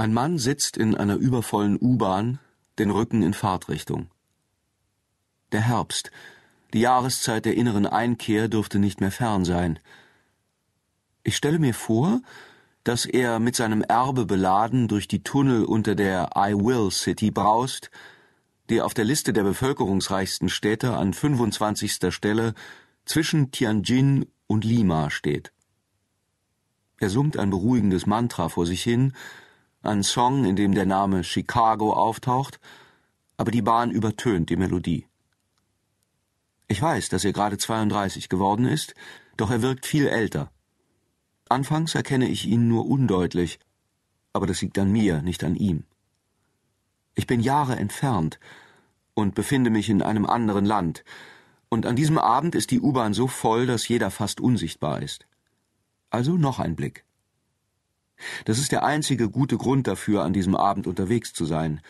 Ein Mann sitzt in einer übervollen U-Bahn, den Rücken in Fahrtrichtung. Der Herbst, die Jahreszeit der inneren Einkehr, dürfte nicht mehr fern sein. Ich stelle mir vor, dass er mit seinem Erbe beladen durch die Tunnel unter der I Will City braust, die auf der Liste der bevölkerungsreichsten Städte an 25. Stelle zwischen Tianjin und Lima steht. Er summt ein beruhigendes Mantra vor sich hin, ein Song, in dem der Name Chicago auftaucht, aber die Bahn übertönt die Melodie. Ich weiß, dass er gerade 32 geworden ist, doch er wirkt viel älter. Anfangs erkenne ich ihn nur undeutlich, aber das liegt an mir, nicht an ihm. Ich bin Jahre entfernt und befinde mich in einem anderen Land, und an diesem Abend ist die U-Bahn so voll, dass jeder fast unsichtbar ist. Also noch ein Blick. Das ist der einzige gute Grund dafür, an diesem Abend unterwegs zu sein.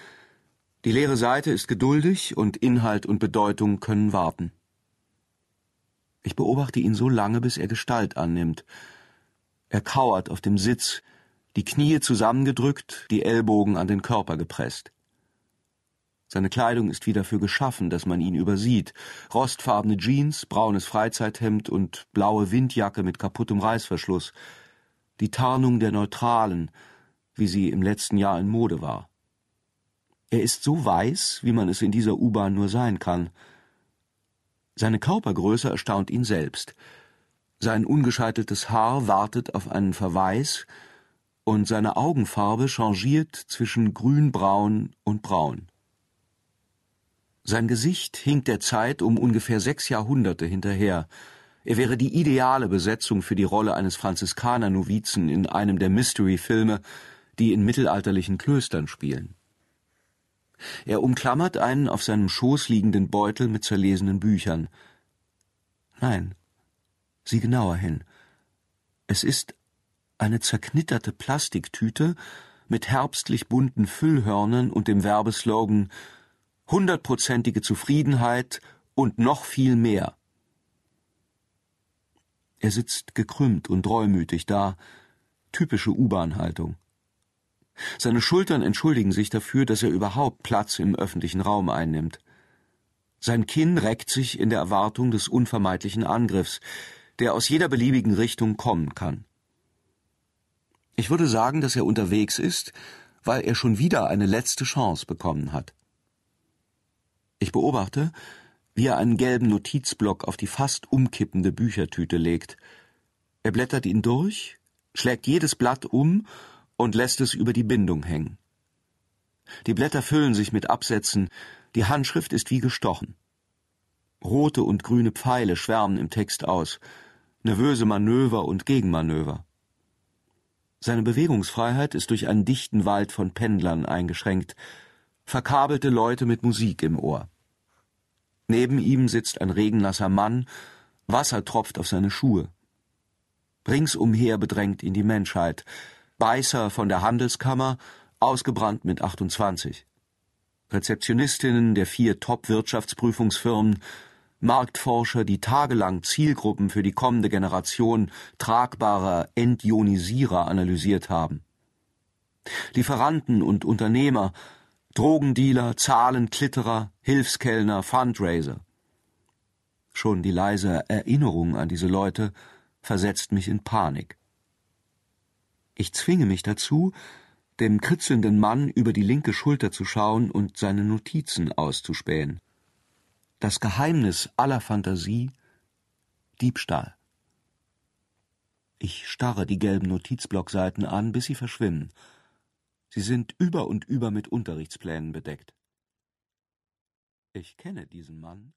Die leere Seite ist geduldig und Inhalt und Bedeutung können warten. Ich beobachte ihn so lange, bis er Gestalt annimmt. Er kauert auf dem Sitz, die Knie zusammengedrückt, die Ellbogen an den Körper gepresst. Seine Kleidung ist wie dafür geschaffen, dass man ihn übersieht. Rostfarbene Jeans, braunes Freizeithemd und blaue Windjacke mit kaputtem Reißverschluss die Tarnung der Neutralen, wie sie im letzten Jahr in Mode war. Er ist so weiß, wie man es in dieser U-Bahn nur sein kann. Seine Körpergröße erstaunt ihn selbst. Sein ungescheiteltes Haar wartet auf einen Verweis, und seine Augenfarbe changiert zwischen grünbraun und braun. Sein Gesicht hinkt der Zeit um ungefähr sechs Jahrhunderte hinterher, er wäre die ideale Besetzung für die Rolle eines Franziskaner-Novizen in einem der Mystery-Filme, die in mittelalterlichen Klöstern spielen. Er umklammert einen auf seinem Schoß liegenden Beutel mit zerlesenen Büchern. Nein, sieh genauer hin. Es ist eine zerknitterte Plastiktüte mit herbstlich bunten Füllhörnern und dem Werbeslogan Hundertprozentige Zufriedenheit und noch viel mehr. Er sitzt gekrümmt und reumütig da, typische U-Bahn-Haltung. Seine Schultern entschuldigen sich dafür, dass er überhaupt Platz im öffentlichen Raum einnimmt. Sein Kinn reckt sich in der Erwartung des unvermeidlichen Angriffs, der aus jeder beliebigen Richtung kommen kann. Ich würde sagen, dass er unterwegs ist, weil er schon wieder eine letzte Chance bekommen hat. Ich beobachte, wie er einen gelben Notizblock auf die fast umkippende Büchertüte legt. Er blättert ihn durch, schlägt jedes Blatt um und lässt es über die Bindung hängen. Die Blätter füllen sich mit Absätzen, die Handschrift ist wie gestochen. Rote und grüne Pfeile schwärmen im Text aus, nervöse Manöver und Gegenmanöver. Seine Bewegungsfreiheit ist durch einen dichten Wald von Pendlern eingeschränkt, verkabelte Leute mit Musik im Ohr. Neben ihm sitzt ein regennasser Mann, Wasser tropft auf seine Schuhe. Ringsumher bedrängt ihn die Menschheit. Beißer von der Handelskammer, ausgebrannt mit 28. Rezeptionistinnen der vier Top-Wirtschaftsprüfungsfirmen, Marktforscher, die tagelang Zielgruppen für die kommende Generation tragbarer Entionisierer analysiert haben. Lieferanten und Unternehmer, Drogendealer, Zahlenklitterer, Hilfskellner, Fundraiser. Schon die leise Erinnerung an diese Leute versetzt mich in Panik. Ich zwinge mich dazu, dem kritzelnden Mann über die linke Schulter zu schauen und seine Notizen auszuspähen. Das Geheimnis aller Fantasie Diebstahl. Ich starre die gelben Notizblockseiten an, bis sie verschwimmen. Sie sind über und über mit Unterrichtsplänen bedeckt. Ich kenne diesen Mann